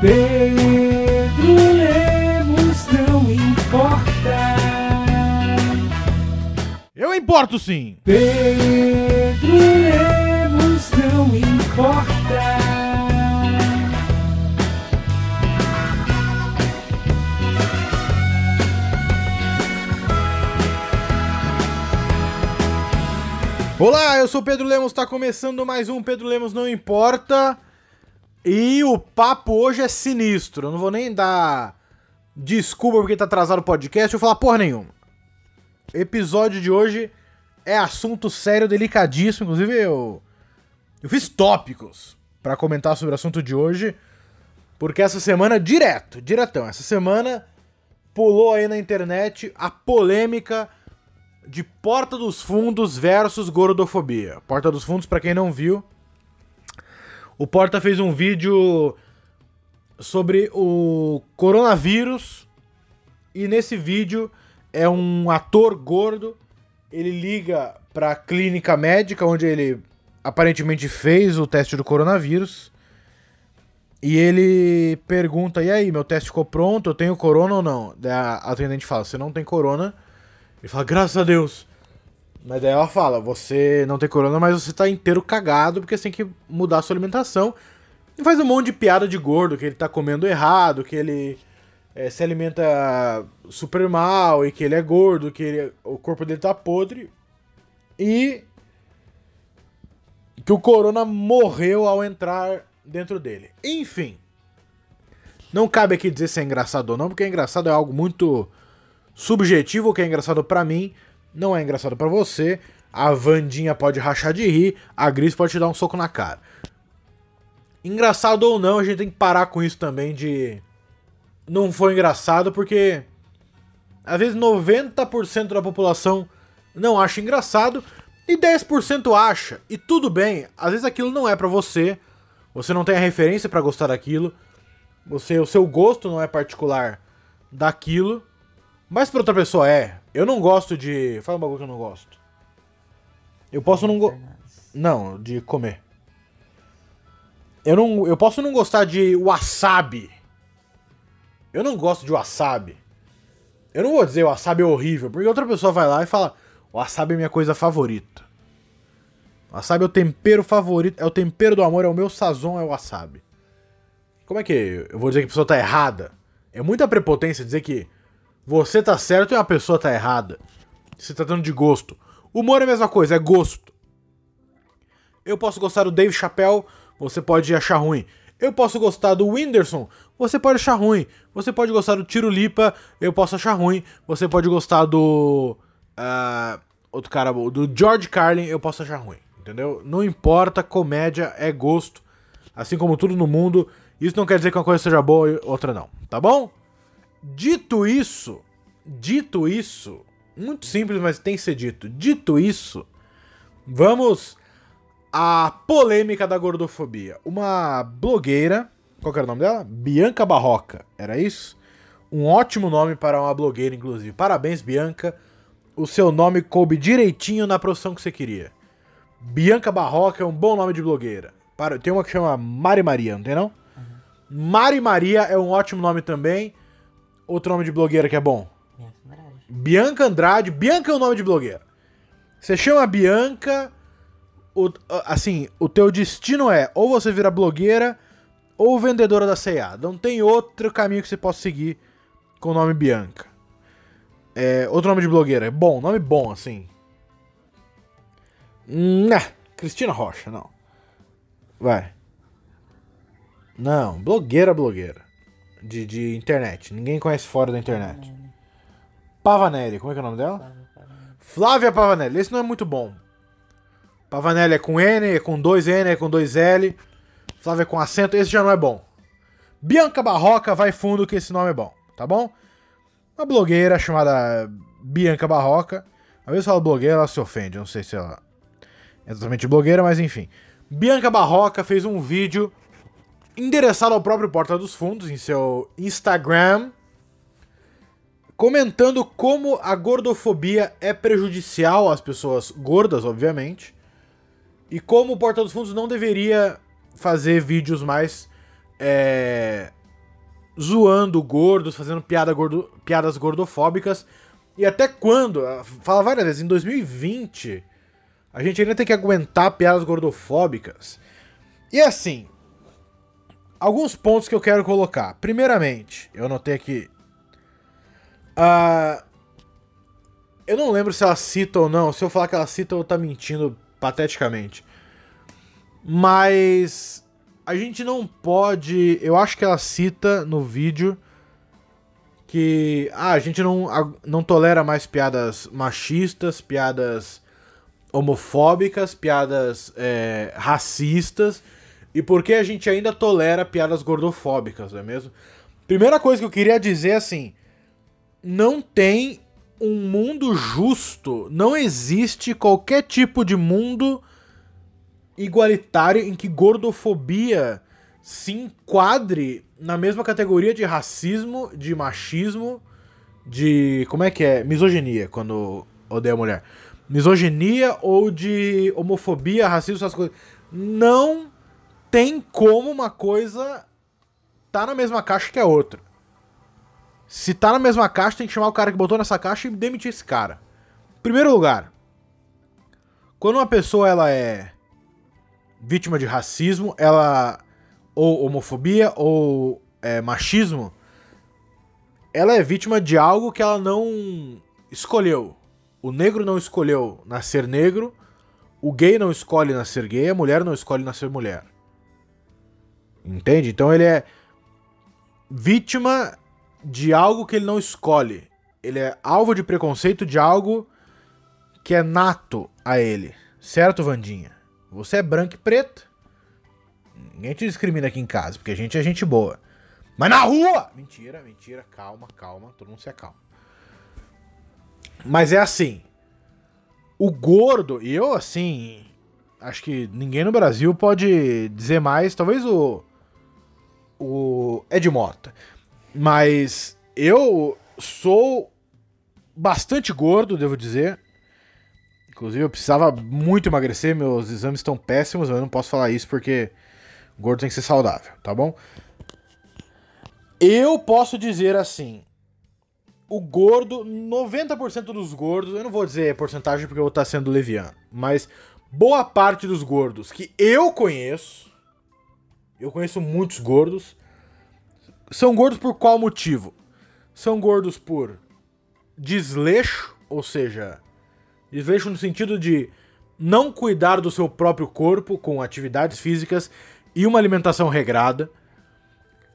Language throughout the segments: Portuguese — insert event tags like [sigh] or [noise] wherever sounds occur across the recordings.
Pedro Lemos não importa. Eu importo sim! Pedro Lemos não importa. Olá, eu sou o Pedro Lemos, tá começando mais um Pedro Lemos Não Importa. E o papo hoje é sinistro. Eu não vou nem dar desculpa porque tá atrasado o podcast, eu vou falar porra nenhuma. Episódio de hoje é assunto sério, delicadíssimo. Inclusive, eu, eu fiz tópicos pra comentar sobre o assunto de hoje. Porque essa semana, direto, diretão, essa semana pulou aí na internet a polêmica de Porta dos Fundos versus gordofobia. Porta dos Fundos, pra quem não viu, o Porta fez um vídeo sobre o coronavírus e nesse vídeo é um ator gordo, ele liga pra clínica médica onde ele aparentemente fez o teste do coronavírus. E ele pergunta: "E aí, meu teste ficou pronto? Eu tenho corona ou não?" A atendente fala: "Você não tem corona." Ele fala, graças a Deus. Mas daí ela fala, você não tem corona, mas você tá inteiro cagado porque você tem que mudar a sua alimentação. E faz um monte de piada de gordo, que ele tá comendo errado, que ele é, se alimenta super mal e que ele é gordo, que ele, o corpo dele tá podre. E que o corona morreu ao entrar dentro dele. Enfim. Não cabe aqui dizer se é engraçado ou não, porque engraçado é algo muito subjetivo, o que é engraçado para mim, não é engraçado para você. A Vandinha pode rachar de rir, a Gris pode te dar um soco na cara. Engraçado ou não, a gente tem que parar com isso também de não foi engraçado, porque às vezes 90% da população não acha engraçado e 10% acha. E tudo bem, às vezes aquilo não é para você, você não tem a referência para gostar daquilo, você o seu gosto não é particular daquilo. Mas pra outra pessoa é. Eu não gosto de. Fala um bagulho que eu não gosto. Eu posso não. Go... Não, de comer. Eu não. Eu posso não gostar de wasabi. Eu não gosto de wasabi. Eu não vou dizer wasabi é horrível, porque outra pessoa vai lá e fala: wasabi é minha coisa favorita. Wasabi é o tempero favorito, é o tempero do amor, é o meu sazon, é o wasabi. Como é que eu vou dizer que a pessoa tá errada? É muita prepotência dizer que você tá certo e a pessoa tá errada. Se tratando de gosto. Humor é a mesma coisa, é gosto. Eu posso gostar do Dave Chappelle, você pode achar ruim. Eu posso gostar do Whindersson, você pode achar ruim. Você pode gostar do Tiro Lipa, eu posso achar ruim. Você pode gostar do. Uh, outro cara, do George Carlin, eu posso achar ruim. Entendeu? Não importa, comédia é gosto. Assim como tudo no mundo. Isso não quer dizer que uma coisa seja boa e outra não. Tá bom? Dito isso, dito isso, muito simples, mas tem que ser dito. Dito isso, vamos à polêmica da gordofobia. Uma blogueira, qual era o nome dela? Bianca Barroca, era isso? Um ótimo nome para uma blogueira, inclusive. Parabéns, Bianca. O seu nome coube direitinho na profissão que você queria. Bianca Barroca é um bom nome de blogueira. Para, tem uma que chama Mari Maria, não tem não? Uhum. Mari Maria é um ótimo nome também. Outro nome de blogueira que é bom? Bianca Andrade. Bianca Andrade. Bianca é o nome de blogueira. Você chama Bianca, o, assim, o teu destino é ou você vira blogueira ou vendedora da C&A. Não tem outro caminho que você possa seguir com o nome Bianca. É, outro nome de blogueira. É bom, nome bom, assim. Nah, Cristina Rocha, não. Vai. Não, blogueira, blogueira de, de internet. Ninguém conhece fora da internet. Pavanelli, como é que é o nome dela? Flávia Pavanelli. Esse não é muito bom. Pavanelli é com N, é com dois N, é com dois L. Flávia é com acento, esse já não é bom. Bianca Barroca vai fundo que esse nome é bom, tá bom? Uma blogueira chamada Bianca Barroca. Às vezes fala blogueira, ela se ofende. Não sei se ela é totalmente blogueira, mas enfim. Bianca Barroca fez um vídeo endereçado ao próprio Porta dos Fundos em seu Instagram, comentando como a gordofobia é prejudicial às pessoas gordas, obviamente, e como o Porta dos Fundos não deveria fazer vídeos mais é, zoando gordos, fazendo piada gordo, piadas gordofóbicas. E até quando? Fala várias vezes, em 2020, a gente ainda tem que aguentar piadas gordofóbicas. E assim, alguns pontos que eu quero colocar. Primeiramente, eu notei aqui. Uh, eu não lembro se ela cita ou não. Se eu falar que ela cita, eu tá mentindo pateticamente. Mas a gente não pode. Eu acho que ela cita no vídeo que ah, a gente não, não tolera mais piadas machistas, piadas homofóbicas, piadas é, racistas. E por que a gente ainda tolera piadas gordofóbicas, não é mesmo? Primeira coisa que eu queria dizer é assim: não tem um mundo justo, não existe qualquer tipo de mundo igualitário em que gordofobia se enquadre na mesma categoria de racismo, de machismo, de. Como é que é? Misoginia, quando odeia a mulher. Misoginia ou de homofobia, racismo, essas coisas. Não tem como uma coisa tá na mesma caixa que a outra. Se tá na mesma caixa, tem que chamar o cara que botou nessa caixa e demitir esse cara. Primeiro lugar, quando uma pessoa ela é vítima de racismo, ela ou homofobia ou é, machismo, ela é vítima de algo que ela não escolheu. O negro não escolheu nascer negro, o gay não escolhe nascer gay, a mulher não escolhe nascer mulher. Entende? Então ele é vítima de algo que ele não escolhe. Ele é alvo de preconceito de algo que é nato a ele. Certo, Vandinha? Você é branco e preto. Ninguém te discrimina aqui em casa, porque a gente é gente boa. Mas na rua! Mentira, mentira, calma, calma, todo mundo se acalma. Mas é assim. O gordo, e eu assim, acho que ninguém no Brasil pode dizer mais, talvez o o Ed Mota. Mas eu sou bastante gordo, devo dizer. Inclusive, eu precisava muito emagrecer, meus exames estão péssimos, eu não posso falar isso porque gordo tem que ser saudável, tá bom? Eu posso dizer assim: o gordo, 90% dos gordos, eu não vou dizer porcentagem porque eu vou estar sendo leviano, mas boa parte dos gordos que eu conheço, eu conheço muitos gordos, são gordos por qual motivo? São gordos por desleixo, ou seja, Desleixo no sentido de não cuidar do seu próprio corpo com atividades físicas e uma alimentação regrada.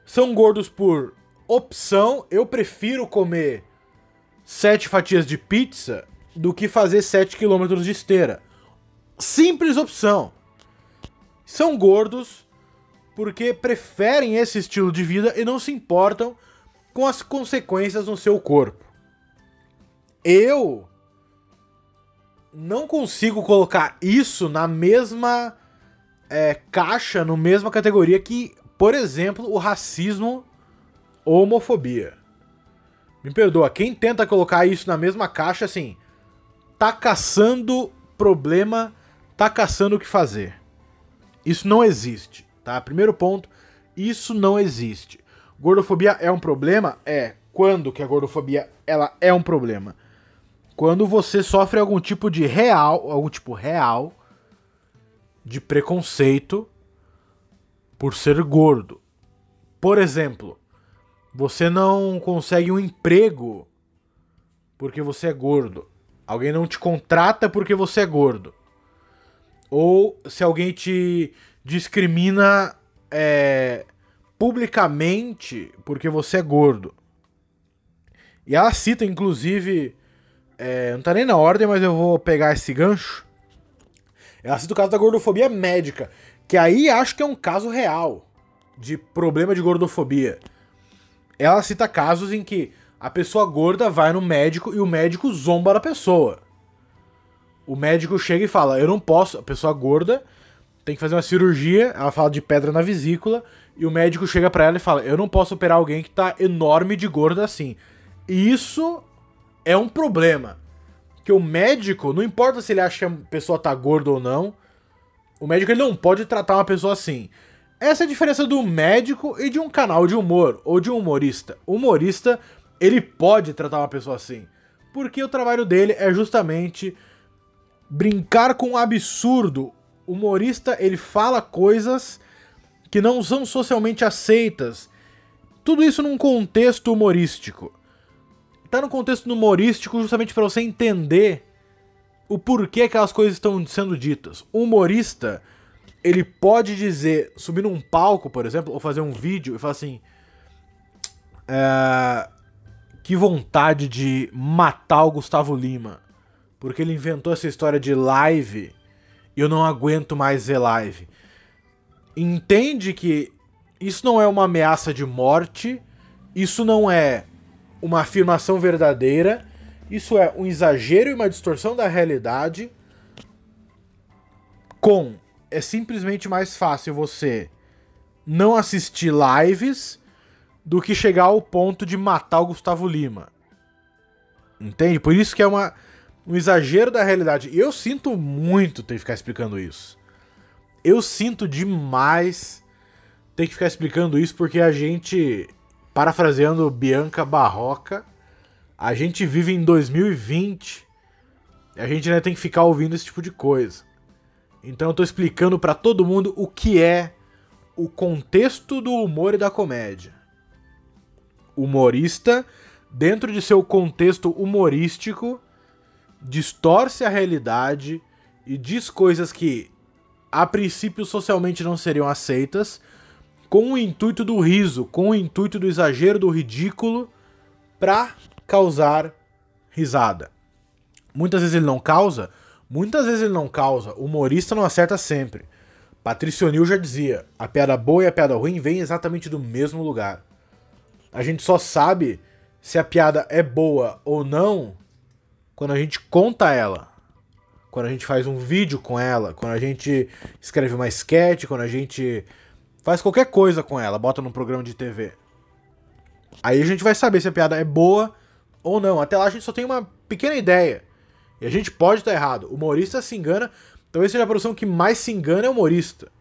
São gordos por opção. Eu prefiro comer sete fatias de pizza do que fazer 7 quilômetros de esteira. Simples opção. São gordos porque preferem esse estilo de vida e não se importam com as consequências no seu corpo. Eu não consigo colocar isso na mesma é, caixa, na mesma categoria que, por exemplo, o racismo ou homofobia. Me perdoa, quem tenta colocar isso na mesma caixa, assim, tá caçando problema, tá caçando o que fazer. Isso não existe, tá? Primeiro ponto, isso não existe. Gordofobia é um problema? É. Quando que a gordofobia ela é um problema? quando você sofre algum tipo de real, algum tipo real de preconceito por ser gordo. Por exemplo, você não consegue um emprego porque você é gordo. Alguém não te contrata porque você é gordo. Ou se alguém te discrimina é, publicamente porque você é gordo. E ela cita, inclusive, é, não tá nem na ordem, mas eu vou pegar esse gancho. Ela cita o caso da gordofobia médica, que aí acho que é um caso real de problema de gordofobia. Ela cita casos em que a pessoa gorda vai no médico e o médico zomba da pessoa. O médico chega e fala: Eu não posso. A pessoa gorda tem que fazer uma cirurgia. Ela fala de pedra na vesícula. E o médico chega para ela e fala: Eu não posso operar alguém que tá enorme de gorda assim. E isso é um problema. Que o médico, não importa se ele acha que a pessoa tá gorda ou não, o médico ele não pode tratar uma pessoa assim. Essa é a diferença do médico e de um canal de humor ou de um humorista. O humorista, ele pode tratar uma pessoa assim, porque o trabalho dele é justamente brincar com o absurdo. Humorista, ele fala coisas que não são socialmente aceitas. Tudo isso num contexto humorístico. Tá no contexto humorístico justamente para você entender o porquê aquelas coisas estão sendo ditas. O humorista, ele pode dizer, subir num palco, por exemplo, ou fazer um vídeo e falar assim. É, que vontade de matar o Gustavo Lima. Porque ele inventou essa história de live eu não aguento mais ver live. Entende que isso não é uma ameaça de morte, isso não é uma afirmação verdadeira, isso é um exagero e uma distorção da realidade. Com é simplesmente mais fácil você não assistir lives do que chegar ao ponto de matar o Gustavo Lima. Entende? Por isso que é uma, um exagero da realidade. Eu sinto muito ter que ficar explicando isso. Eu sinto demais ter que ficar explicando isso porque a gente, parafraseando Bianca Barroca, a gente vive em 2020 e a gente ainda tem que ficar ouvindo esse tipo de coisa. Então eu tô explicando para todo mundo o que é o contexto do humor e da comédia. Humorista, dentro de seu contexto humorístico, distorce a realidade e diz coisas que a princípio socialmente não seriam aceitas, com o intuito do riso, com o intuito do exagero, do ridículo, pra causar risada. Muitas vezes ele não causa, muitas vezes ele não causa. O humorista não acerta sempre. Patrício O'Neill já dizia: a piada boa e a piada ruim vêm exatamente do mesmo lugar. A gente só sabe se a piada é boa ou não quando a gente conta ela. Quando a gente faz um vídeo com ela, quando a gente escreve uma sketch, quando a gente faz qualquer coisa com ela, bota num programa de TV. Aí a gente vai saber se a piada é boa ou não. Até lá a gente só tem uma pequena ideia. E a gente pode estar errado. O humorista se engana. Talvez seja a profissão que mais se engana é o humorista.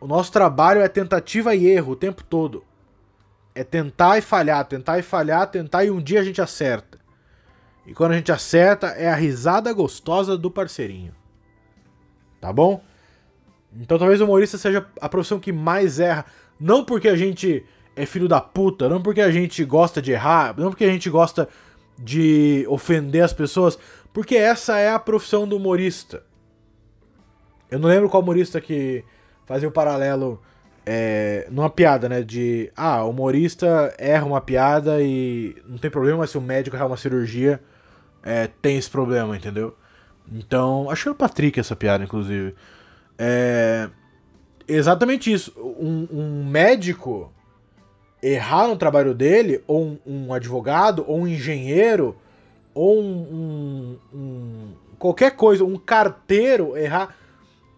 O nosso trabalho é tentativa e erro o tempo todo. É tentar e falhar, tentar e falhar, tentar e um dia a gente acerta. E quando a gente acerta, é a risada gostosa do parceirinho. Tá bom? Então talvez o humorista seja a profissão que mais erra. Não porque a gente é filho da puta, não porque a gente gosta de errar, não porque a gente gosta de ofender as pessoas, porque essa é a profissão do humorista. Eu não lembro qual humorista que fazia o paralelo é, numa piada, né? De ah, o humorista erra uma piada e não tem problema, se o médico errar uma cirurgia, é, tem esse problema, entendeu? Então, acho que era o Patrick essa piada, inclusive. É exatamente isso. Um, um médico errar no trabalho dele, ou um, um advogado, ou um engenheiro, ou um, um, qualquer coisa, um carteiro errar,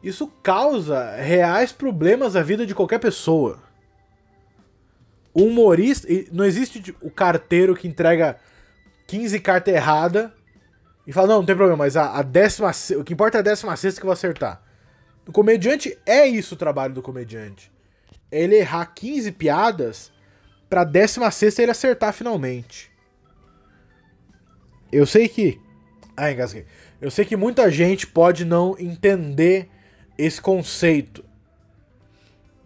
isso causa reais problemas à vida de qualquer pessoa. Humorista. Não existe o carteiro que entrega 15 cartas erradas e fala, não, não tem problema, mas a, a décima. O que importa é a décima sexta que eu vou acertar. O comediante é isso o trabalho do comediante. É ele errar 15 piadas pra 16 ele acertar finalmente. Eu sei que. Ai, engasguei. Eu sei que muita gente pode não entender esse conceito.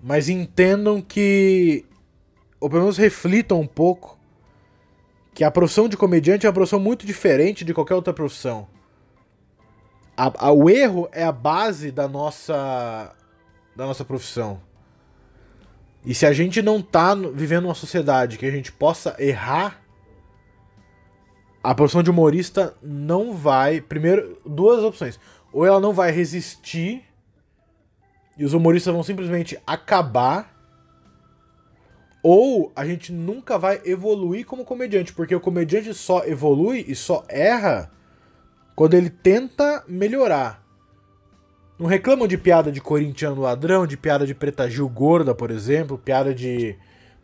Mas entendam que. Ou pelo menos reflitam um pouco. Que a profissão de comediante é uma profissão muito diferente de qualquer outra profissão. A, a, o erro é a base da nossa. da nossa profissão. E se a gente não tá vivendo uma sociedade que a gente possa errar, a profissão de humorista não vai. Primeiro, duas opções. Ou ela não vai resistir e os humoristas vão simplesmente acabar. Ou a gente nunca vai evoluir como comediante, porque o comediante só evolui e só erra quando ele tenta melhorar. Não reclamam de piada de corintiano ladrão, de piada de preta Gil gorda, por exemplo, piada de.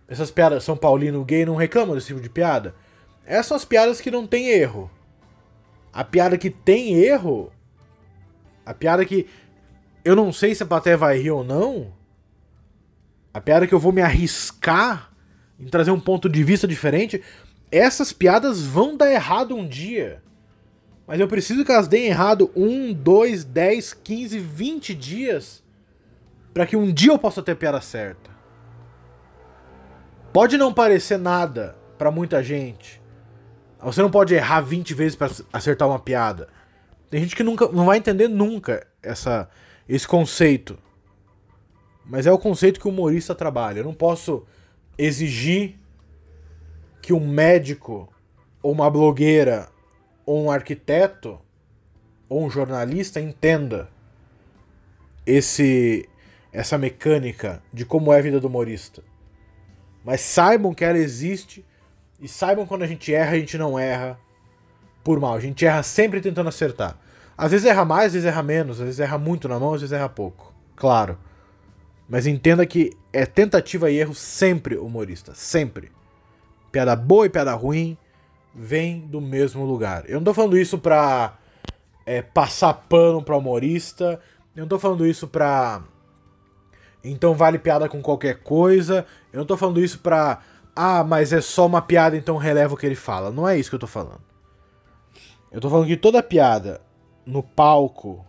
Essas piadas São Paulino gay não reclamam desse tipo de piada. Essas são as piadas que não tem erro. A piada que tem erro. A piada que. Eu não sei se a plateia vai rir ou não. A piada que eu vou me arriscar em trazer um ponto de vista diferente, essas piadas vão dar errado um dia. Mas eu preciso que elas deem errado um, dois, dez, quinze, vinte dias para que um dia eu possa ter a piada certa. Pode não parecer nada para muita gente. Você não pode errar 20 vezes para acertar uma piada. Tem gente que nunca não vai entender nunca essa esse conceito. Mas é o conceito que o humorista trabalha. Eu não posso exigir que um médico ou uma blogueira ou um arquiteto ou um jornalista entenda esse essa mecânica de como é a vida do humorista. Mas saibam que ela existe e saibam quando a gente erra, a gente não erra por mal. A gente erra sempre tentando acertar. Às vezes erra mais, às vezes erra menos, às vezes erra muito na mão, às vezes erra pouco. Claro. Mas entenda que é tentativa e erro sempre humorista. Sempre. Piada boa e piada ruim vem do mesmo lugar. Eu não tô falando isso pra é, passar pano pra humorista. Eu não tô falando isso pra. Então vale piada com qualquer coisa. Eu não tô falando isso pra. Ah, mas é só uma piada, então releva o que ele fala. Não é isso que eu tô falando. Eu tô falando que toda piada no palco,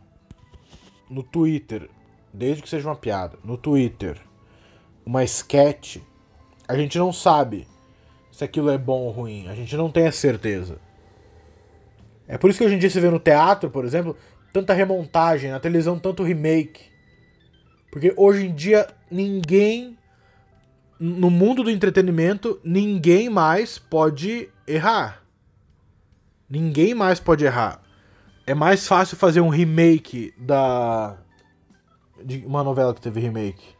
no Twitter, desde que seja uma piada, no Twitter, uma sketch, a gente não sabe se aquilo é bom ou ruim. A gente não tem a certeza. É por isso que hoje em dia se vê no teatro, por exemplo, tanta remontagem, na televisão tanto remake. Porque hoje em dia ninguém no mundo do entretenimento, ninguém mais pode errar. Ninguém mais pode errar. É mais fácil fazer um remake da. De uma novela que teve remake.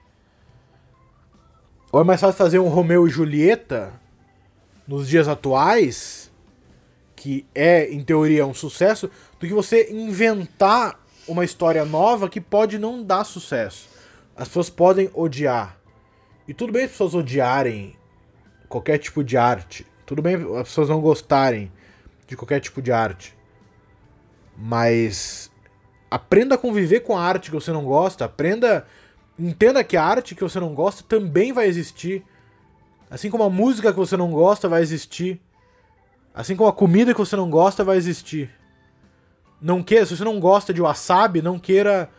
Ou é mais fácil fazer um Romeu e Julieta nos dias atuais, que é, em teoria, um sucesso, do que você inventar uma história nova que pode não dar sucesso. As pessoas podem odiar. E tudo bem as pessoas odiarem qualquer tipo de arte. Tudo bem as pessoas não gostarem de qualquer tipo de arte. Mas aprenda a conviver com a arte que você não gosta, aprenda, entenda que a arte que você não gosta também vai existir. Assim como a música que você não gosta vai existir. Assim como a comida que você não gosta vai existir. Não queira, se você não gosta de wasabi, não queira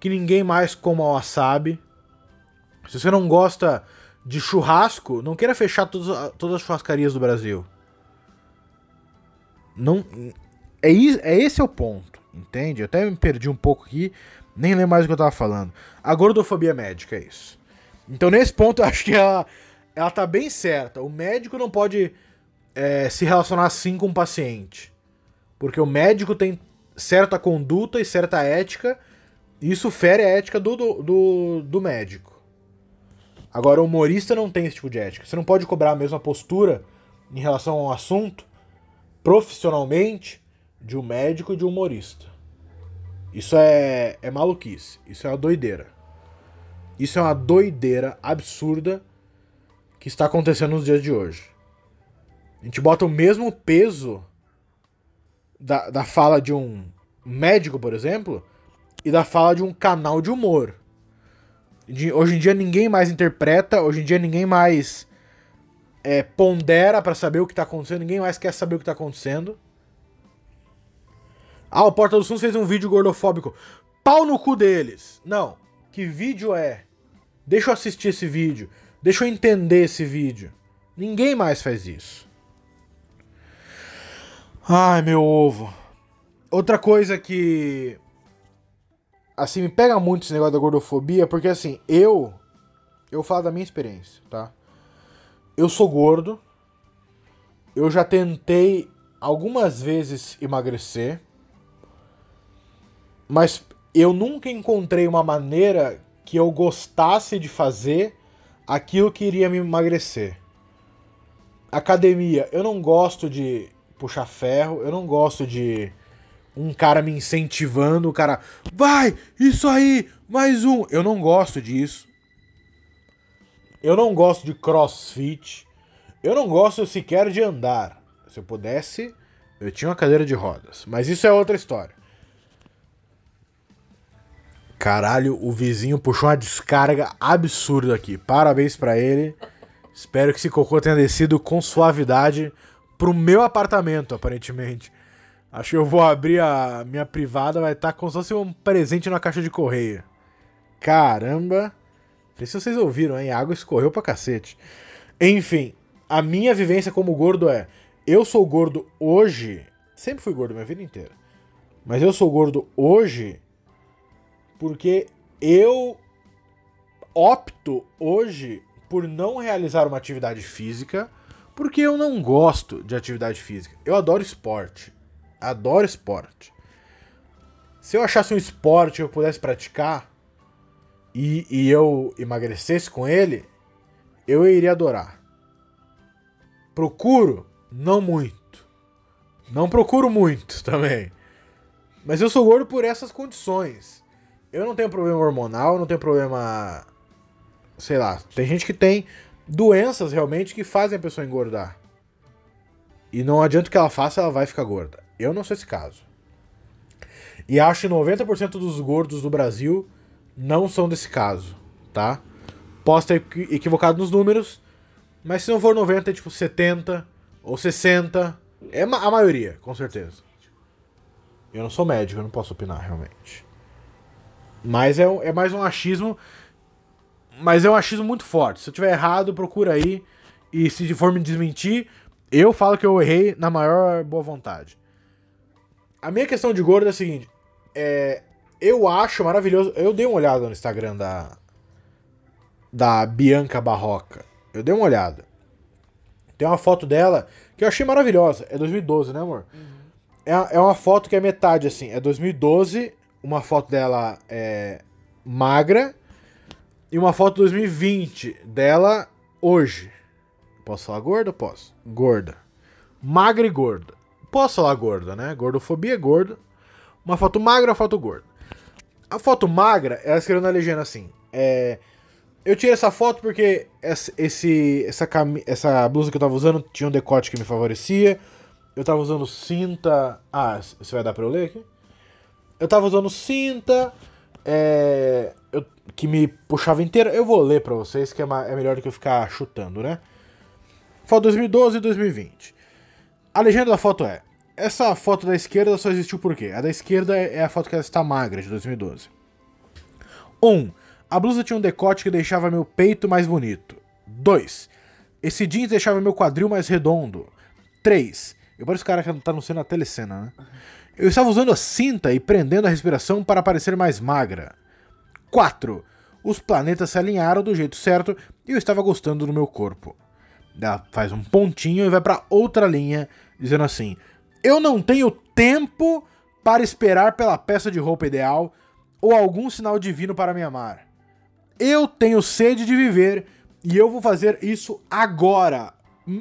que ninguém mais coma wasabi. Se você não gosta de churrasco, não queira fechar todas, todas as churrascarias do Brasil. Não, é, é esse é o ponto, entende? Eu até me perdi um pouco aqui, nem lembro mais o que eu tava falando. A gordofobia médica é isso. Então nesse ponto eu acho que ela, ela tá bem certa. O médico não pode é, se relacionar assim com o paciente. Porque o médico tem certa conduta e certa ética, e isso fere a ética do, do, do médico. Agora, o humorista não tem esse tipo de ética. Você não pode cobrar a mesma postura em relação a um assunto profissionalmente de um médico e de um humorista. Isso é, é maluquice. Isso é uma doideira. Isso é uma doideira absurda que está acontecendo nos dias de hoje. A gente bota o mesmo peso da, da fala de um médico, por exemplo, e da fala de um canal de humor. De, hoje em dia ninguém mais interpreta, hoje em dia ninguém mais é, pondera para saber o que tá acontecendo, ninguém mais quer saber o que tá acontecendo. Ah, o Porta dos Fundos fez um vídeo gordofóbico. Pau no cu deles. Não. Que vídeo é? Deixa eu assistir esse vídeo. Deixa eu entender esse vídeo. Ninguém mais faz isso. Ai, meu ovo. Outra coisa que assim, me pega muito esse negócio da gordofobia, porque assim, eu. Eu falo da minha experiência, tá? Eu sou gordo. Eu já tentei algumas vezes emagrecer. Mas eu nunca encontrei uma maneira que eu gostasse de fazer aquilo que iria me emagrecer. Academia, eu não gosto de puxar ferro, eu não gosto de um cara me incentivando, o cara, vai, isso aí, mais um. Eu não gosto disso. Eu não gosto de crossfit. Eu não gosto sequer de andar. Se eu pudesse, eu tinha uma cadeira de rodas. Mas isso é outra história. Caralho, o vizinho puxou uma descarga absurda aqui. Parabéns pra ele. Espero que esse cocô tenha descido com suavidade pro meu apartamento, aparentemente. Acho que eu vou abrir a minha privada, vai estar como se fosse um presente na caixa de correio. Caramba. Não sei se vocês ouviram, hein? A água escorreu pra cacete. Enfim, a minha vivência como gordo é: eu sou gordo hoje. Sempre fui gordo minha vida inteira. Mas eu sou gordo hoje porque eu opto hoje por não realizar uma atividade física porque eu não gosto de atividade física. Eu adoro esporte. Adoro esporte. Se eu achasse um esporte que eu pudesse praticar e, e eu emagrecesse com ele, eu iria adorar. Procuro? Não muito. Não procuro muito [laughs] também. Mas eu sou gordo por essas condições. Eu não tenho problema hormonal, não tenho problema. Sei lá. Tem gente que tem doenças realmente que fazem a pessoa engordar. E não adianta que ela faça, ela vai ficar gorda. Eu não sou esse caso. E acho que 90% dos gordos do Brasil não são desse caso, tá? Posso ter equivocado nos números, mas se não for 90, é tipo 70 ou 60. É a maioria, com certeza. Eu não sou médico, eu não posso opinar realmente. Mas é, é mais um achismo. Mas é um achismo muito forte. Se eu tiver errado, procura aí. E se for me desmentir, eu falo que eu errei na maior boa vontade. A minha questão de gordo é a seguinte. É, eu acho maravilhoso. Eu dei uma olhada no Instagram da. Da Bianca Barroca. Eu dei uma olhada. Tem uma foto dela que eu achei maravilhosa. É 2012, né, amor? Uhum. É, é uma foto que é metade, assim. É 2012, uma foto dela é magra. E uma foto 2020 dela hoje. Posso falar gorda? Posso. Gorda. Magra e gorda. Posso falar gorda, né? Gordofobia é gorda. Uma foto magra, uma foto gorda. A foto magra, ela escreveu na legenda assim. É, eu tirei essa foto porque essa, esse, essa, essa blusa que eu tava usando tinha um decote que me favorecia. Eu tava usando cinta. Ah, você vai dar pra eu ler aqui? Eu tava usando cinta. É, eu, que me puxava inteira. Eu vou ler pra vocês, que é, é melhor do que eu ficar chutando, né? Foto 2012 e 2020. A legenda da foto é: Essa foto da esquerda só existiu por quê? A da esquerda é a foto que ela está magra, de 2012. 1. Um, a blusa tinha um decote que deixava meu peito mais bonito. 2. Esse jeans deixava meu quadril mais redondo. 3. Eu pareço o cara que tá no cena telecena, né? Eu estava usando a cinta e prendendo a respiração para parecer mais magra. 4. Os planetas se alinharam do jeito certo e eu estava gostando do meu corpo. Ela faz um pontinho e vai para outra linha, dizendo assim: Eu não tenho tempo para esperar pela peça de roupa ideal ou algum sinal divino para me amar. Eu tenho sede de viver e eu vou fazer isso agora.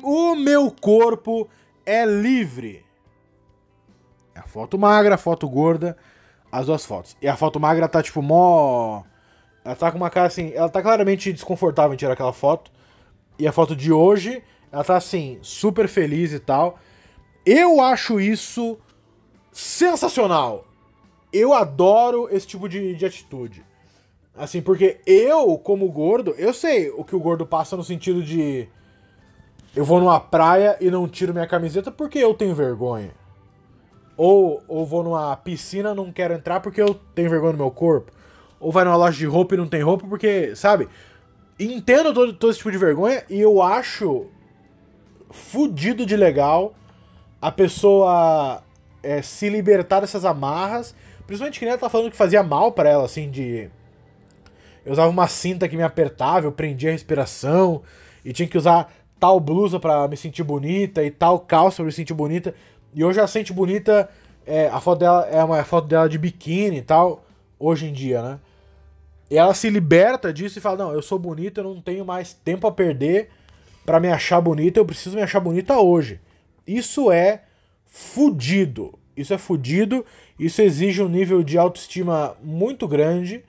O meu corpo é livre. É a foto magra, a foto gorda, as duas fotos. E a foto magra tá tipo mó. Ela tá com uma cara assim. Ela tá claramente desconfortável em tirar aquela foto. E a foto de hoje, ela tá assim, super feliz e tal. Eu acho isso sensacional. Eu adoro esse tipo de, de atitude. Assim, porque eu, como gordo, eu sei o que o gordo passa no sentido de. Eu vou numa praia e não tiro minha camiseta porque eu tenho vergonha. Ou, ou vou numa piscina não quero entrar porque eu tenho vergonha do meu corpo. Ou vai numa loja de roupa e não tem roupa porque, sabe? Entendo todo, todo esse tipo de vergonha e eu acho fudido de legal a pessoa é, se libertar dessas amarras. Principalmente que nem ela tá falando que fazia mal para ela, assim, de eu usava uma cinta que me apertava, eu prendia a respiração e tinha que usar tal blusa para me sentir bonita e tal calça pra me sentir bonita. E hoje ela sente bonita, é, a foto dela é uma foto dela de biquíni e tal, hoje em dia, né? E ela se liberta disso e fala: Não, eu sou bonita, eu não tenho mais tempo a perder para me achar bonita, eu preciso me achar bonita hoje. Isso é fudido. Isso é fudido, isso exige um nível de autoestima muito grande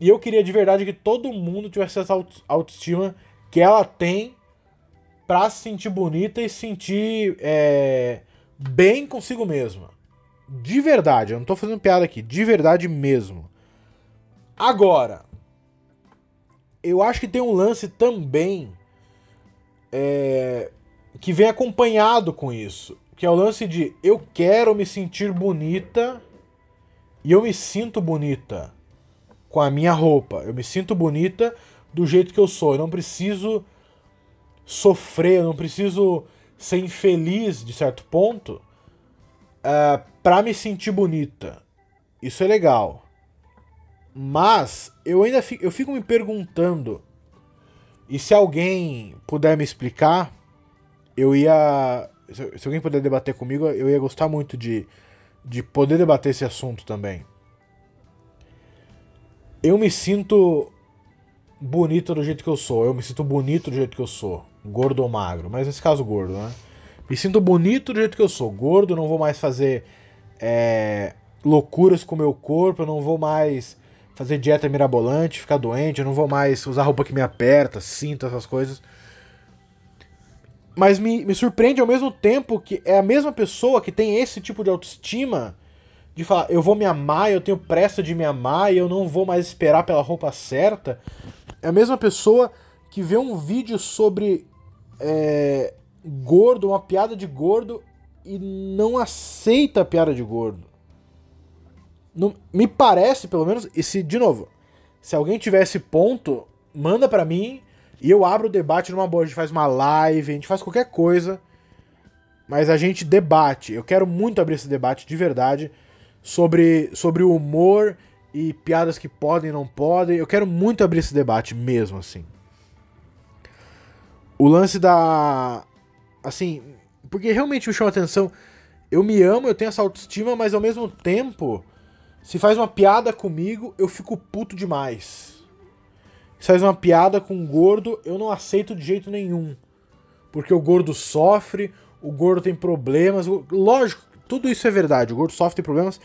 e eu queria de verdade que todo mundo tivesse essa autoestima que ela tem pra se sentir bonita e se sentir é, bem consigo mesma. De verdade, eu não tô fazendo piada aqui, de verdade mesmo. Agora, eu acho que tem um lance também é, que vem acompanhado com isso, que é o lance de eu quero me sentir bonita e eu me sinto bonita com a minha roupa. Eu me sinto bonita do jeito que eu sou. Eu não preciso sofrer, eu não preciso ser infeliz de certo ponto uh, é, para me sentir bonita. Isso é legal. Mas eu ainda fico, eu fico me perguntando, e se alguém puder me explicar, eu ia. Se, se alguém puder debater comigo, eu ia gostar muito de, de poder debater esse assunto também. Eu me sinto bonito do jeito que eu sou. Eu me sinto bonito do jeito que eu sou. Gordo ou magro. Mas nesse caso, gordo, né? Me sinto bonito do jeito que eu sou. Gordo, não vou mais fazer é, loucuras com o meu corpo. Eu não vou mais fazer dieta mirabolante, ficar doente, eu não vou mais usar roupa que me aperta, cinto, essas coisas. Mas me, me surpreende ao mesmo tempo que é a mesma pessoa que tem esse tipo de autoestima de falar, eu vou me amar, eu tenho pressa de me amar e eu não vou mais esperar pela roupa certa. É a mesma pessoa que vê um vídeo sobre é, gordo, uma piada de gordo e não aceita a piada de gordo. Não, me parece, pelo menos, e se, de novo, se alguém tivesse ponto, manda para mim e eu abro o debate numa boa. A gente faz uma live, a gente faz qualquer coisa, mas a gente debate. Eu quero muito abrir esse debate de verdade sobre, sobre o humor e piadas que podem e não podem. Eu quero muito abrir esse debate mesmo, assim. O lance da. Assim, porque realmente me chama atenção. Eu me amo, eu tenho essa autoestima, mas ao mesmo tempo se faz uma piada comigo, eu fico puto demais. Se faz uma piada com um gordo, eu não aceito de jeito nenhum. Porque o gordo sofre, o gordo tem problemas. Lógico, tudo isso é verdade. O gordo sofre, tem problemas.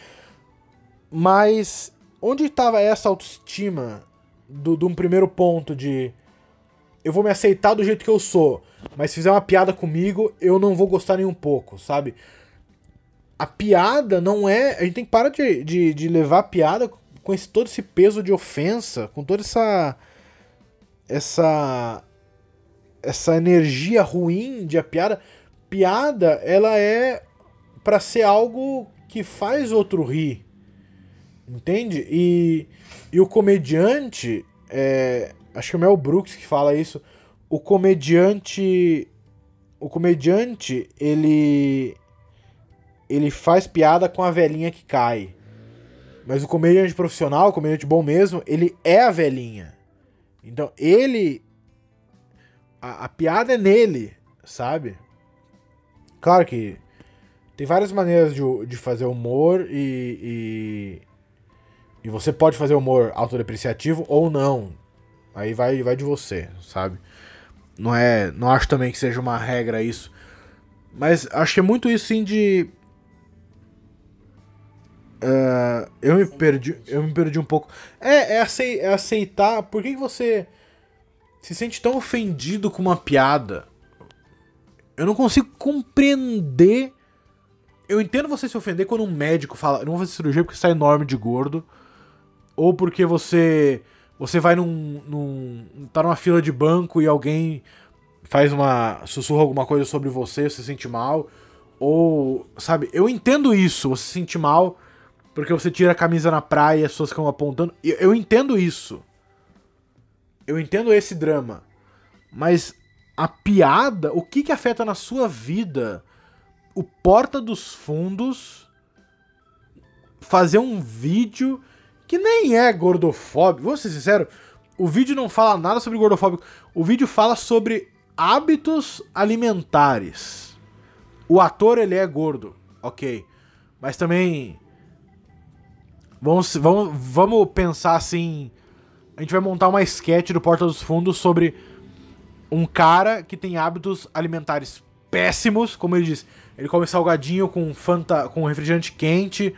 Mas onde estava essa autoestima do, de um primeiro ponto de eu vou me aceitar do jeito que eu sou, mas se fizer uma piada comigo, eu não vou gostar nem um pouco, sabe? a piada não é. A gente tem que parar de, de, de levar a piada com esse, todo esse peso de ofensa, com toda essa. Essa. Essa energia ruim de a piada. Piada, ela é para ser algo que faz outro rir. Entende? E, e o comediante. É, acho que é o Mel Brooks que fala isso. O comediante. O comediante, ele ele faz piada com a velhinha que cai. Mas o comediante profissional, o comediante bom mesmo, ele é a velhinha. Então ele. A, a, piada é nele, sabe? Claro que tem várias maneiras de, de fazer humor e, e, e. você pode fazer humor autodepreciativo ou não. Aí vai, vai de você, sabe? Não é. Não acho também que seja uma regra isso. Mas acho que é muito isso sim de Uh, eu me perdi, eu me perdi um pouco. É, é, é aceitar. Por que, que você se sente tão ofendido com uma piada? Eu não consigo compreender. Eu entendo você se ofender quando um médico fala, não vou fazer cirurgia porque está enorme de gordo, ou porque você você vai num, num tá numa fila de banco e alguém faz uma sussurra alguma coisa sobre você, você se sente mal, ou sabe? Eu entendo isso, você se sente mal porque você tira a camisa na praia e as pessoas ficam apontando. Eu entendo isso. Eu entendo esse drama. Mas a piada, o que que afeta na sua vida? O Porta dos Fundos fazer um vídeo que nem é gordofóbico. Vou ser sincero, o vídeo não fala nada sobre gordofóbico. O vídeo fala sobre hábitos alimentares. O ator, ele é gordo, ok. Mas também Vamos, vamos, vamos pensar assim. A gente vai montar uma sketch do Porta dos Fundos sobre um cara que tem hábitos alimentares péssimos, como ele diz. Ele come salgadinho com fanta, com refrigerante quente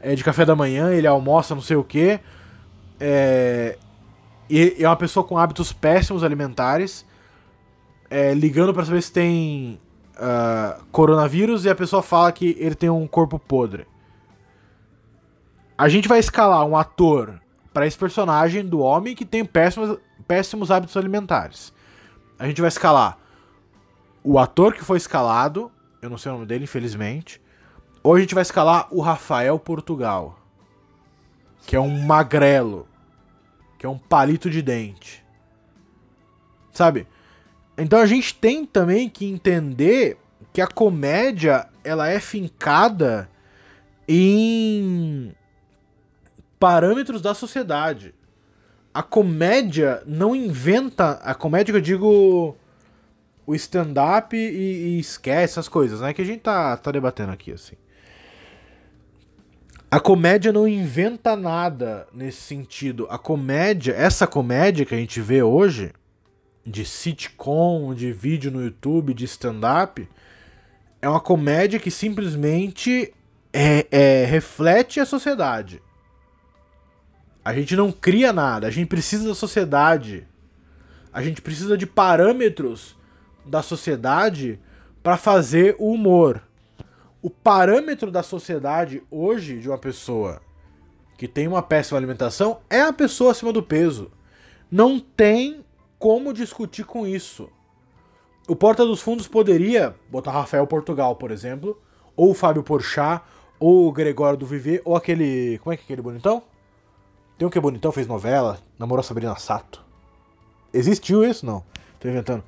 é, de café da manhã, ele almoça não sei o que. É, e é uma pessoa com hábitos péssimos alimentares, é, ligando para saber se tem uh, coronavírus e a pessoa fala que ele tem um corpo podre a gente vai escalar um ator para esse personagem do homem que tem péssimos, péssimos hábitos alimentares. A gente vai escalar o ator que foi escalado, eu não sei o nome dele, infelizmente. Ou a gente vai escalar o Rafael Portugal, que é um magrelo, que é um palito de dente. Sabe? Então a gente tem também que entender que a comédia ela é fincada em parâmetros da sociedade. A comédia não inventa. A comédia eu digo. O stand-up e, e esquece essas coisas, né? Que a gente tá, tá debatendo aqui, assim. A comédia não inventa nada nesse sentido. A comédia, essa comédia que a gente vê hoje, de sitcom, de vídeo no YouTube, de stand-up, é uma comédia que simplesmente é, é, reflete a sociedade. A gente não cria nada, a gente precisa da sociedade. A gente precisa de parâmetros da sociedade para fazer o humor. O parâmetro da sociedade hoje de uma pessoa que tem uma péssima alimentação é a pessoa acima do peso. Não tem como discutir com isso. O Porta dos Fundos poderia botar Rafael Portugal, por exemplo, ou o Fábio Porchat, ou o Gregório do Viver, ou aquele. Como é que é aquele bonitão? Tem um que é bonitão, fez novela, namorou a Sabrina Sato. Existiu isso? Não. Tô inventando.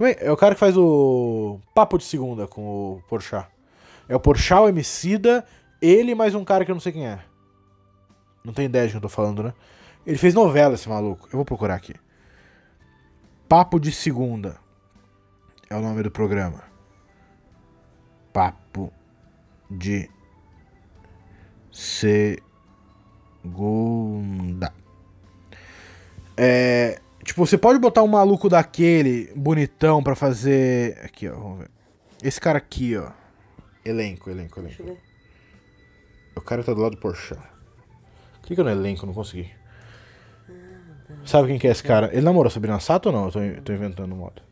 É? o cara que faz o Papo de Segunda com o Porchat. É o Porchat, o Emicida, ele mais um cara que eu não sei quem é. Não tem ideia de quem eu tô falando, né? Ele fez novela, esse maluco. Eu vou procurar aqui. Papo de Segunda. É o nome do programa. Papo de Segunda. É, tipo, você pode botar um maluco daquele bonitão pra fazer. Aqui, ó, vamos ver. Esse cara aqui, ó. Elenco, elenco, elenco. O cara tá do lado do Porsche. Clica no elenco, não consegui. Sabe quem que é esse cara? Ele namorou Sabrina Sato ou não? Eu tô, tô inventando moda.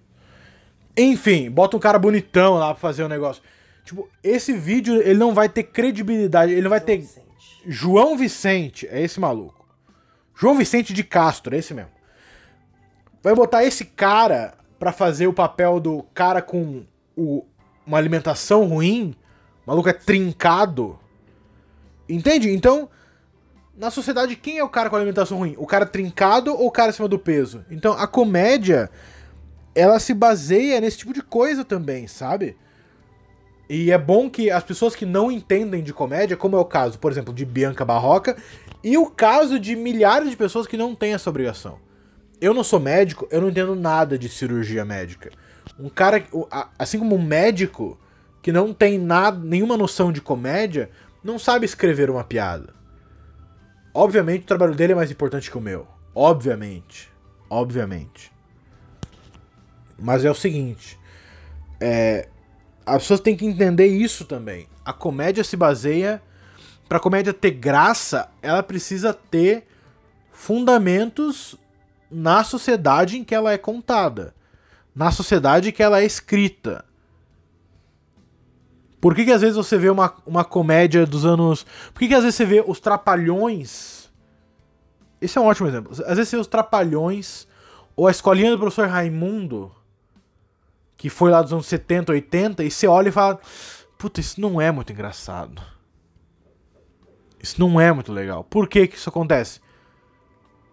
Enfim, bota um cara bonitão lá pra fazer o um negócio. Tipo, esse vídeo, ele não vai ter credibilidade, ele não vai ter... Vicente. João Vicente, é esse maluco. João Vicente de Castro, é esse mesmo. Vai botar esse cara pra fazer o papel do cara com o, uma alimentação ruim. O maluco é trincado. Entende? Então, na sociedade, quem é o cara com alimentação ruim? O cara trincado ou o cara acima do peso? Então, a comédia, ela se baseia nesse tipo de coisa também, sabe? E é bom que as pessoas que não entendem de comédia, como é o caso, por exemplo, de Bianca Barroca, e o caso de milhares de pessoas que não têm essa obrigação. Eu não sou médico, eu não entendo nada de cirurgia médica. Um cara, assim como um médico que não tem nada, nenhuma noção de comédia, não sabe escrever uma piada. Obviamente o trabalho dele é mais importante que o meu. Obviamente. Obviamente. Mas é o seguinte. É, as pessoas têm que entender isso também. A comédia se baseia. Pra comédia ter graça, ela precisa ter fundamentos na sociedade em que ela é contada. Na sociedade em que ela é escrita. Por que, que às vezes você vê uma, uma comédia dos anos. Por que, que às vezes você vê os Trapalhões. Esse é um ótimo exemplo. Às vezes você vê os Trapalhões ou a escolinha do professor Raimundo, que foi lá dos anos 70, 80, e você olha e fala: Puta, isso não é muito engraçado. Isso não é muito legal. Por que, que isso acontece?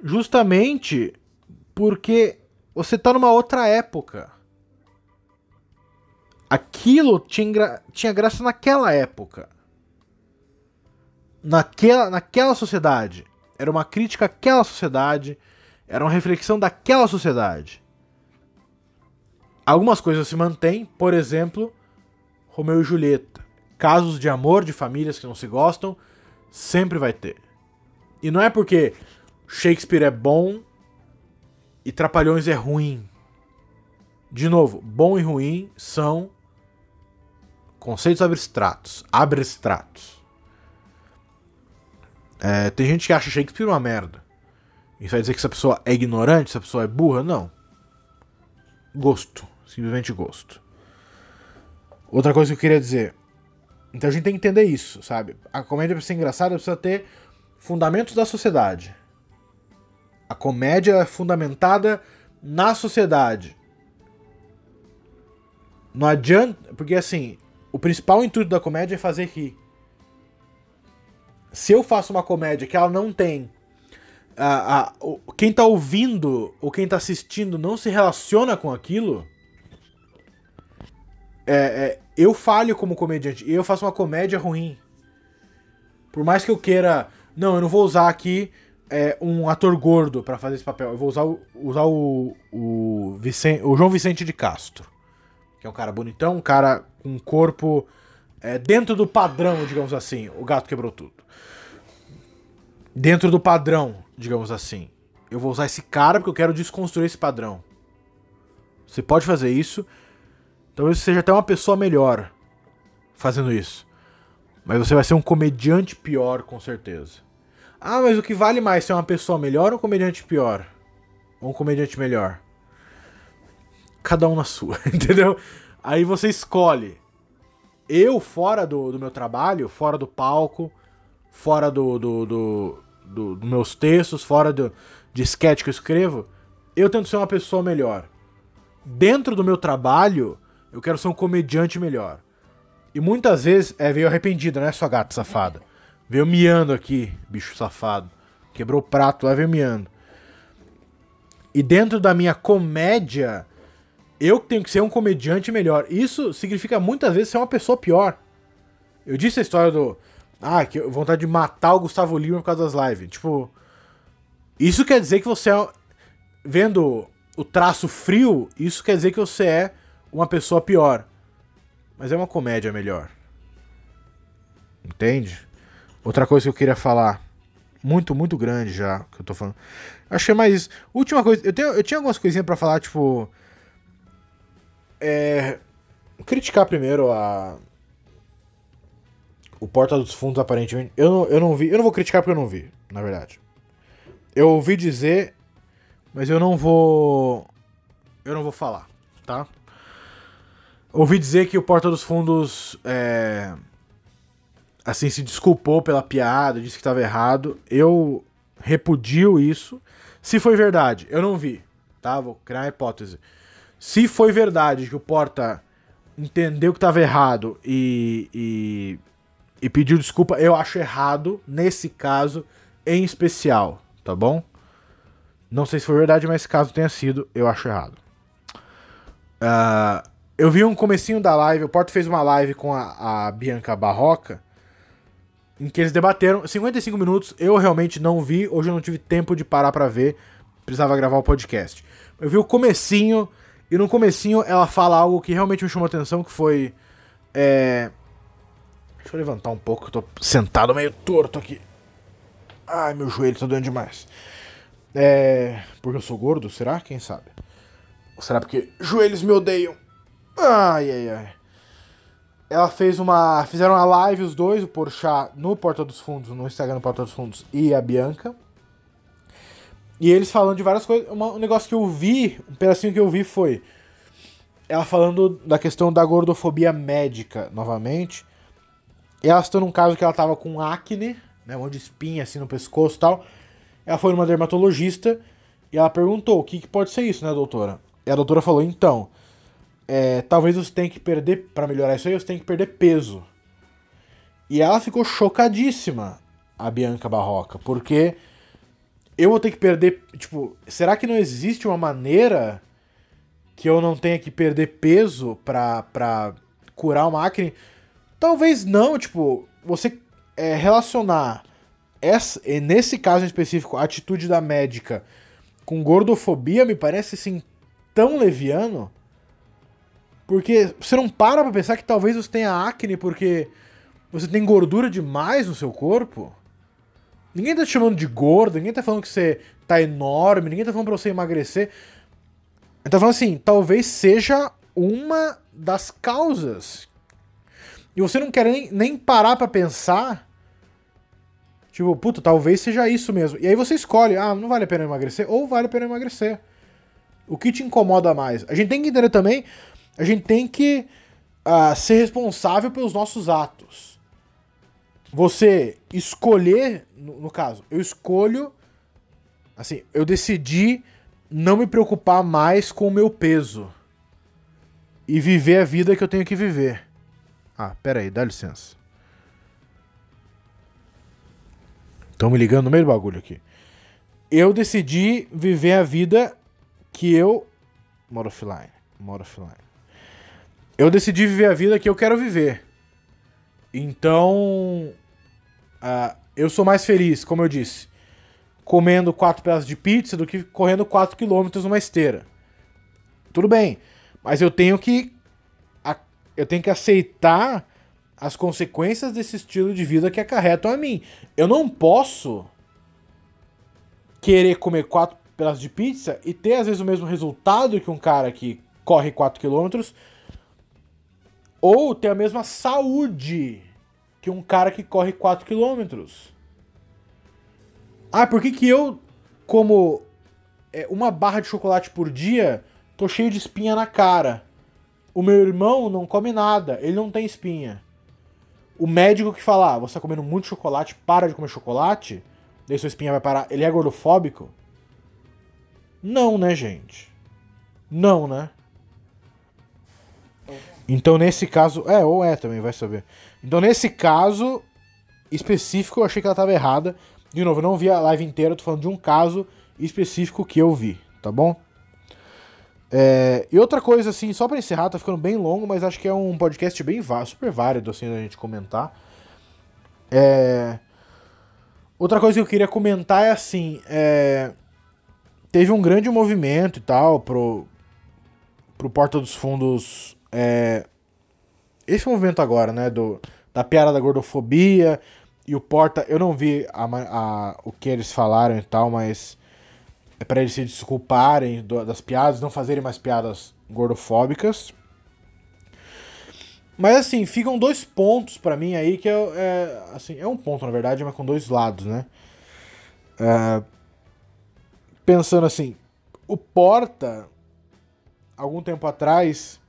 Justamente porque você tá numa outra época aquilo tinha, gra tinha graça naquela época. Naquela, naquela sociedade. Era uma crítica àquela sociedade. Era uma reflexão daquela sociedade. Algumas coisas se mantêm, por exemplo, Romeu e Julieta. Casos de amor de famílias que não se gostam, sempre vai ter. E não é porque Shakespeare é bom e Trapalhões é ruim. De novo, bom e ruim são Conceitos abstratos. Abstratos. É, tem gente que acha Shakespeare uma merda. Isso vai dizer que essa pessoa é ignorante, essa pessoa é burra? Não. Gosto. Simplesmente gosto. Outra coisa que eu queria dizer. Então a gente tem que entender isso, sabe? A comédia pra ser engraçada precisa ter fundamentos da sociedade. A comédia é fundamentada na sociedade. Não adianta. Porque assim, o principal intuito da comédia é fazer rir. Se eu faço uma comédia que ela não tem. A, a, o, quem tá ouvindo ou quem tá assistindo não se relaciona com aquilo. É, é, eu falho como comediante. E eu faço uma comédia ruim. Por mais que eu queira. Não, eu não vou usar aqui é, um ator gordo para fazer esse papel. Eu vou usar, o, usar o, o, Vicente, o João Vicente de Castro. Que é um cara bonitão, um cara com um corpo é, dentro do padrão, digamos assim. O gato quebrou tudo. Dentro do padrão, digamos assim. Eu vou usar esse cara porque eu quero desconstruir esse padrão. Você pode fazer isso. Talvez você seja até uma pessoa melhor fazendo isso. Mas você vai ser um comediante pior, com certeza. Ah, mas o que vale mais ser uma pessoa melhor ou um comediante pior? Ou um comediante melhor? Cada um na sua, [laughs] entendeu? Aí você escolhe. Eu, fora do, do meu trabalho, fora do palco, fora do, do, do, do, do meus textos, fora do, de sketch que eu escrevo, eu tento ser uma pessoa melhor. Dentro do meu trabalho, eu quero ser um comediante melhor. E muitas vezes é veio arrependido, né, sua gata safada? Veio miando aqui, bicho safado. Quebrou o prato lá, veio miando. E dentro da minha comédia, eu tenho que ser um comediante melhor. Isso significa muitas vezes ser uma pessoa pior. Eu disse a história do. Ah, que vontade de matar o Gustavo Lima por causa das lives. Tipo. Isso quer dizer que você é. Vendo o traço frio, isso quer dizer que você é uma pessoa pior. Mas é uma comédia melhor. Entende? Outra coisa que eu queria falar. Muito, muito grande já que eu tô falando. Achei mais. Última coisa. Eu, tenho, eu tinha algumas coisinhas para falar, tipo. É. Criticar primeiro a. O Porta dos Fundos, aparentemente. Eu não, eu não vi. Eu não vou criticar porque eu não vi, na verdade. Eu ouvi dizer, mas eu não vou. Eu não vou falar, tá? Ouvi dizer que o Porta dos Fundos é, assim se desculpou pela piada, disse que estava errado. Eu repudio isso. Se foi verdade, eu não vi, tá? Vou criar uma hipótese. Se foi verdade que o Porta entendeu que estava errado e, e, e pediu desculpa, eu acho errado nesse caso em especial, tá bom? Não sei se foi verdade, mas caso tenha sido, eu acho errado. Uh, eu vi um comecinho da live, o Porto fez uma live com a, a Bianca Barroca, em que eles debateram 55 minutos. Eu realmente não vi, hoje eu não tive tempo de parar para ver, precisava gravar o podcast. Eu vi o comecinho, e no comecinho ela fala algo que realmente me chamou atenção, que foi... É... Deixa eu levantar um pouco, eu tô sentado meio torto aqui. Ai, meu joelho tá doendo demais. É... Porque eu sou gordo, será? Quem sabe? Ou será porque joelhos me odeiam? Ai, ai, ai. Ela fez uma. Fizeram uma live os dois, o Porchat no Porta dos Fundos, no Instagram do Porta dos Fundos, e a Bianca. E eles falando de várias coisas. um negócio que eu vi, um pedacinho que eu vi foi. Ela falando da questão da gordofobia médica, novamente. Ela citou num caso que ela tava com acne, né? Um monte de espinha assim no pescoço e tal. Ela foi numa dermatologista e ela perguntou: o que, que pode ser isso, né, doutora? E a doutora falou: então é, talvez você tenha que perder, para melhorar isso aí, você tem que perder peso. E ela ficou chocadíssima, a Bianca Barroca, porque eu vou ter que perder, tipo, será que não existe uma maneira que eu não tenha que perder peso pra, pra curar uma acne? Talvez não, tipo, você é, relacionar essa, nesse caso em específico, a atitude da médica com gordofobia me parece assim tão leviano porque você não para pra pensar que talvez você tenha acne porque você tem gordura demais no seu corpo? Ninguém tá te chamando de gordo, ninguém tá falando que você tá enorme, ninguém tá falando pra você emagrecer. Tá falando assim, talvez seja uma das causas. E você não quer nem, nem parar para pensar. Tipo, puta, talvez seja isso mesmo. E aí você escolhe, ah, não vale a pena emagrecer, ou vale a pena emagrecer. O que te incomoda mais? A gente tem que entender também a gente tem que uh, ser responsável pelos nossos atos. Você escolher, no, no, caso, eu escolho Assim, eu decidi não me preocupar mais com o meu peso. E viver a vida que eu tenho que viver. Ah, pera aí, dá licença. Estão me ligando no meio do bagulho aqui. Eu decidi viver a vida que eu. Moro offline. Moro offline. Eu decidi viver a vida que eu quero viver. Então. Uh, eu sou mais feliz, como eu disse, comendo quatro pedaços de pizza do que correndo 4 km numa esteira. Tudo bem, mas eu tenho que. Eu tenho que aceitar as consequências desse estilo de vida que acarretam a mim. Eu não posso querer comer quatro pedaços de pizza e ter às vezes o mesmo resultado que um cara que corre 4 km ou ter a mesma saúde que um cara que corre 4 km. Ah, por que que eu como é, uma barra de chocolate por dia, tô cheio de espinha na cara? O meu irmão não come nada, ele não tem espinha o médico que fala, ah, você tá comendo muito chocolate, para de comer chocolate, daí sua espinha vai parar, ele é gordofóbico? Não, né, gente? Não, né? Então nesse caso, é, ou é também, vai saber. Então nesse caso específico, eu achei que ela tava errada. De novo, eu não vi a live inteira, tô falando de um caso específico que eu vi, tá bom? É, e outra coisa, assim, só para encerrar, tá ficando bem longo, mas acho que é um podcast bem super válido, assim, da gente comentar. É... Outra coisa que eu queria comentar é assim, é... teve um grande movimento e tal pro, pro Porta dos Fundos. É... Esse movimento agora, né, do, da piada da gordofobia e o Porta, eu não vi a, a, o que eles falaram e tal, mas é para eles se desculparem do, das piadas, não fazerem mais piadas gordofóbicas. Mas assim, ficam dois pontos para mim aí que é, é, assim, é um ponto na verdade, mas com dois lados, né? É, pensando assim, o Porta, algum tempo atrás,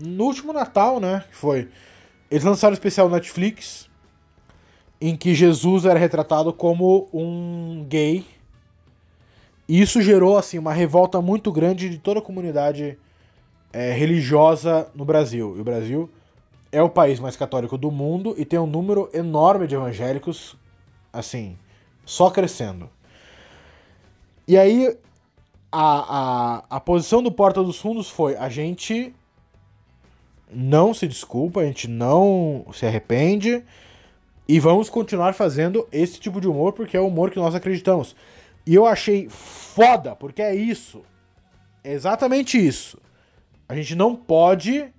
no último Natal, né, que foi, eles lançaram um especial Netflix em que Jesus era retratado como um gay e isso gerou assim uma revolta muito grande de toda a comunidade é, religiosa no Brasil. E o Brasil é o país mais católico do mundo e tem um número enorme de evangélicos, assim, só crescendo. E aí a, a, a posição do Porta dos Fundos foi: a gente não se desculpa, a gente não se arrepende e vamos continuar fazendo esse tipo de humor porque é o humor que nós acreditamos. E eu achei foda, porque é isso. É exatamente isso. A gente não pode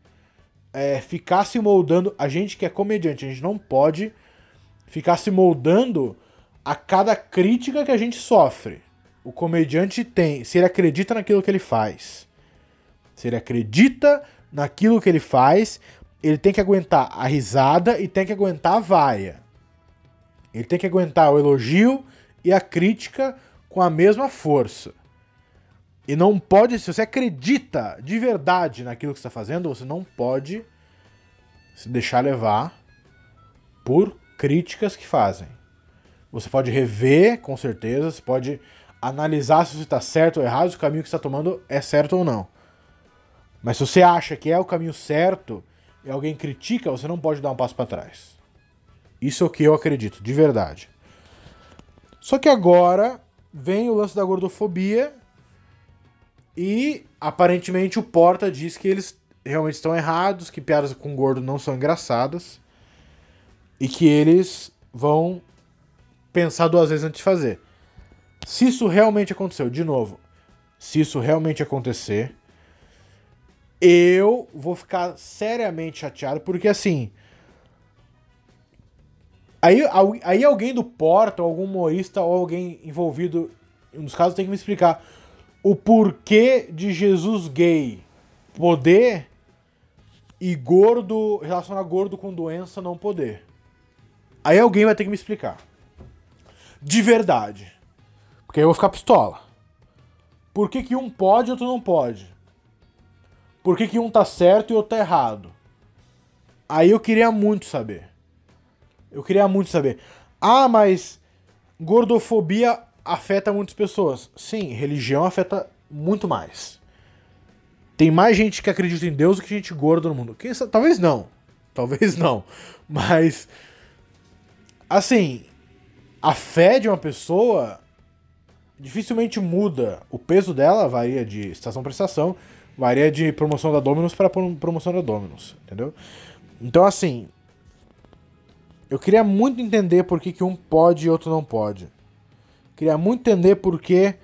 é, ficar se moldando. A gente que é comediante, a gente não pode ficar se moldando a cada crítica que a gente sofre. O comediante tem, se ele acredita naquilo que ele faz, se ele acredita naquilo que ele faz, ele tem que aguentar a risada e tem que aguentar a vaia. Ele tem que aguentar o elogio e a crítica com a mesma força. E não pode, se você acredita de verdade naquilo que está fazendo, você não pode se deixar levar por críticas que fazem. Você pode rever, com certeza, você pode analisar se você está certo ou errado, se o caminho que está tomando é certo ou não. Mas se você acha que é o caminho certo e alguém critica, você não pode dar um passo para trás. Isso é o que eu acredito, de verdade. Só que agora vem o lance da gordofobia e aparentemente o Porta diz que eles realmente estão errados, que piadas com gordo não são engraçadas e que eles vão pensar duas vezes antes de fazer. Se isso realmente aconteceu, de novo, se isso realmente acontecer, eu vou ficar seriamente chateado, porque assim, Aí, aí alguém do Porta, algum humorista ou alguém envolvido nos casos tem que me explicar o porquê de Jesus gay poder e gordo, relacionar gordo com doença não poder. Aí alguém vai ter que me explicar. De verdade. Porque aí eu vou ficar pistola. Por que, que um pode e outro não pode? Por que, que um tá certo e outro tá errado? Aí eu queria muito saber. Eu queria muito saber. Ah, mas gordofobia afeta muitas pessoas. Sim, religião afeta muito mais. Tem mais gente que acredita em Deus do que gente gorda no mundo. Quem sabe? Talvez não. Talvez não. [laughs] Mas. Assim. A fé de uma pessoa dificilmente muda. O peso dela varia de estação para estação, varia de promoção da Dominus para promoção da Dominus, entendeu? Então, assim, eu queria muito entender por que, que um pode e outro não pode. Queria muito entender por que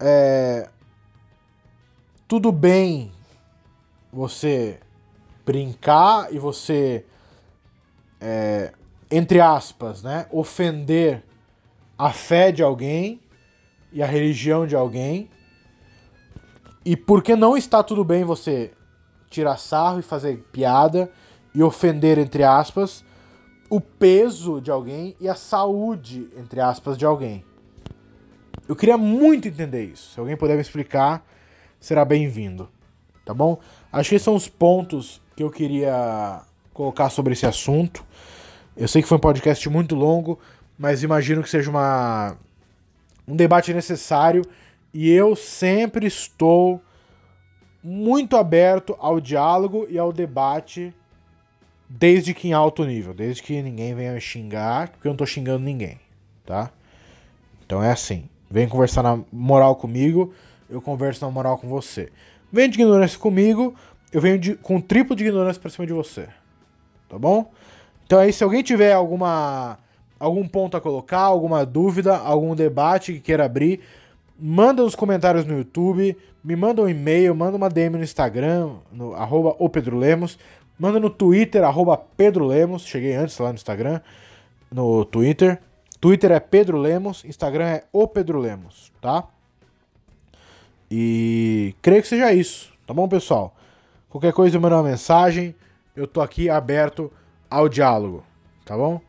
é, tudo bem você brincar e você, é, entre aspas, né, ofender a fé de alguém e a religião de alguém. E por que não está tudo bem você tirar sarro e fazer piada e ofender, entre aspas, o peso de alguém e a saúde, entre aspas, de alguém. Eu queria muito entender isso. Se alguém puder me explicar, será bem-vindo. Tá bom? Acho que esses são os pontos que eu queria colocar sobre esse assunto. Eu sei que foi um podcast muito longo, mas imagino que seja uma um debate necessário e eu sempre estou muito aberto ao diálogo e ao debate desde que em alto nível, desde que ninguém venha me xingar, porque eu não tô xingando ninguém, tá? Então é assim, vem conversar na moral comigo, eu converso na moral com você. Vem de ignorância comigo, eu venho de, com triplo de ignorância pra cima de você. Tá bom? Então aí, se alguém tiver alguma algum ponto a colocar, alguma dúvida, algum debate que queira abrir, manda nos comentários no YouTube, me manda um e-mail, manda uma DM no Instagram, no arroba o Pedro Lemos, manda no Twitter, arroba Pedro Lemos, cheguei antes lá no Instagram, no Twitter. Twitter é Pedro Lemos, Instagram é o Pedro Lemos, tá? E creio que seja isso, tá bom, pessoal? Qualquer coisa, manda uma mensagem, eu tô aqui aberto ao diálogo, tá bom?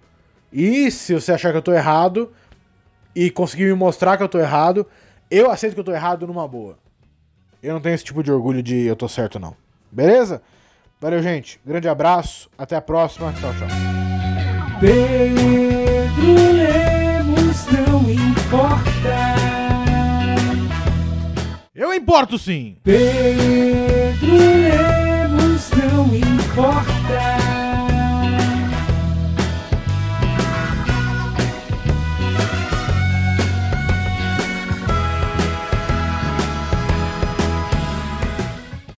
E se você achar que eu tô errado e conseguir me mostrar que eu tô errado, eu aceito que eu tô errado numa boa. Eu não tenho esse tipo de orgulho de eu tô certo, não. Beleza? Valeu, gente. Grande abraço. Até a próxima. Tchau, tchau. Pedro Lemos não importa. Eu importo sim. Pedro Lemos não importa.